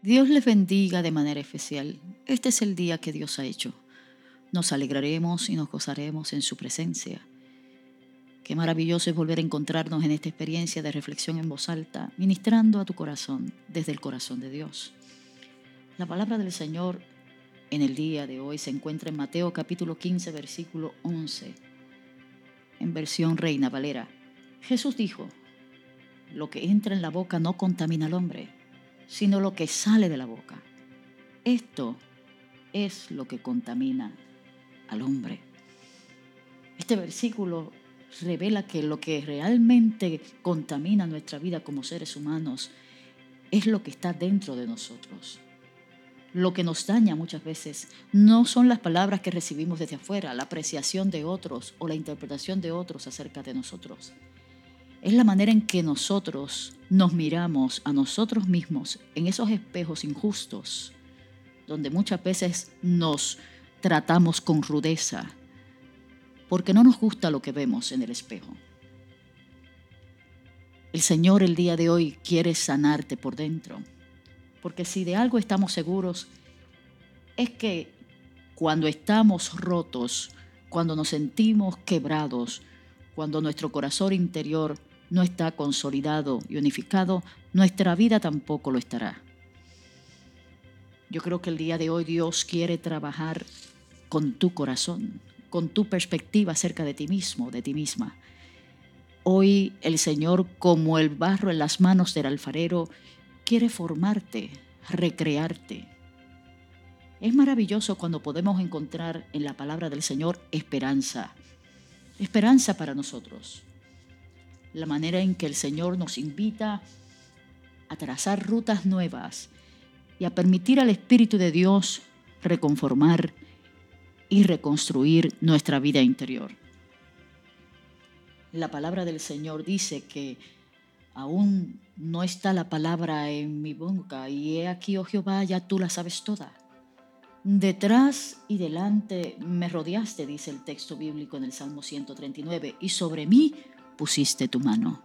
Dios les bendiga de manera especial. Este es el día que Dios ha hecho. Nos alegraremos y nos gozaremos en su presencia. Qué maravilloso es volver a encontrarnos en esta experiencia de reflexión en voz alta, ministrando a tu corazón desde el corazón de Dios. La palabra del Señor en el día de hoy se encuentra en Mateo capítulo 15, versículo 11, en versión Reina Valera. Jesús dijo, lo que entra en la boca no contamina al hombre sino lo que sale de la boca. Esto es lo que contamina al hombre. Este versículo revela que lo que realmente contamina nuestra vida como seres humanos es lo que está dentro de nosotros. Lo que nos daña muchas veces no son las palabras que recibimos desde afuera, la apreciación de otros o la interpretación de otros acerca de nosotros es la manera en que nosotros nos miramos a nosotros mismos en esos espejos injustos, donde muchas veces nos tratamos con rudeza, porque no nos gusta lo que vemos en el espejo. El Señor el día de hoy quiere sanarte por dentro, porque si de algo estamos seguros, es que cuando estamos rotos, cuando nos sentimos quebrados, cuando nuestro corazón interior no está consolidado y unificado, nuestra vida tampoco lo estará. Yo creo que el día de hoy Dios quiere trabajar con tu corazón, con tu perspectiva acerca de ti mismo, de ti misma. Hoy el Señor, como el barro en las manos del alfarero, quiere formarte, recrearte. Es maravilloso cuando podemos encontrar en la palabra del Señor esperanza, esperanza para nosotros la manera en que el Señor nos invita a trazar rutas nuevas y a permitir al Espíritu de Dios reconformar y reconstruir nuestra vida interior. La palabra del Señor dice que aún no está la palabra en mi boca y he aquí, oh Jehová, ya tú la sabes toda. Detrás y delante me rodeaste, dice el texto bíblico en el Salmo 139, y sobre mí pusiste tu mano.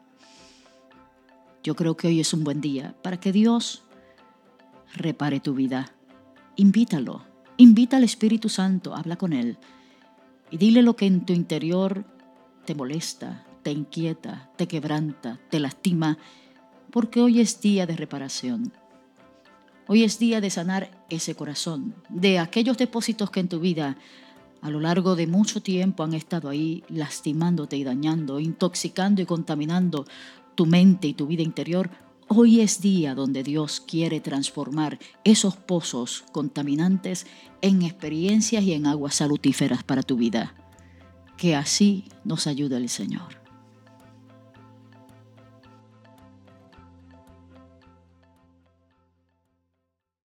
Yo creo que hoy es un buen día para que Dios repare tu vida. Invítalo, invita al Espíritu Santo, habla con Él y dile lo que en tu interior te molesta, te inquieta, te quebranta, te lastima, porque hoy es día de reparación. Hoy es día de sanar ese corazón, de aquellos depósitos que en tu vida a lo largo de mucho tiempo han estado ahí lastimándote y dañando, intoxicando y contaminando tu mente y tu vida interior, hoy es día donde Dios quiere transformar esos pozos contaminantes en experiencias y en aguas salutíferas para tu vida. Que así nos ayude el Señor.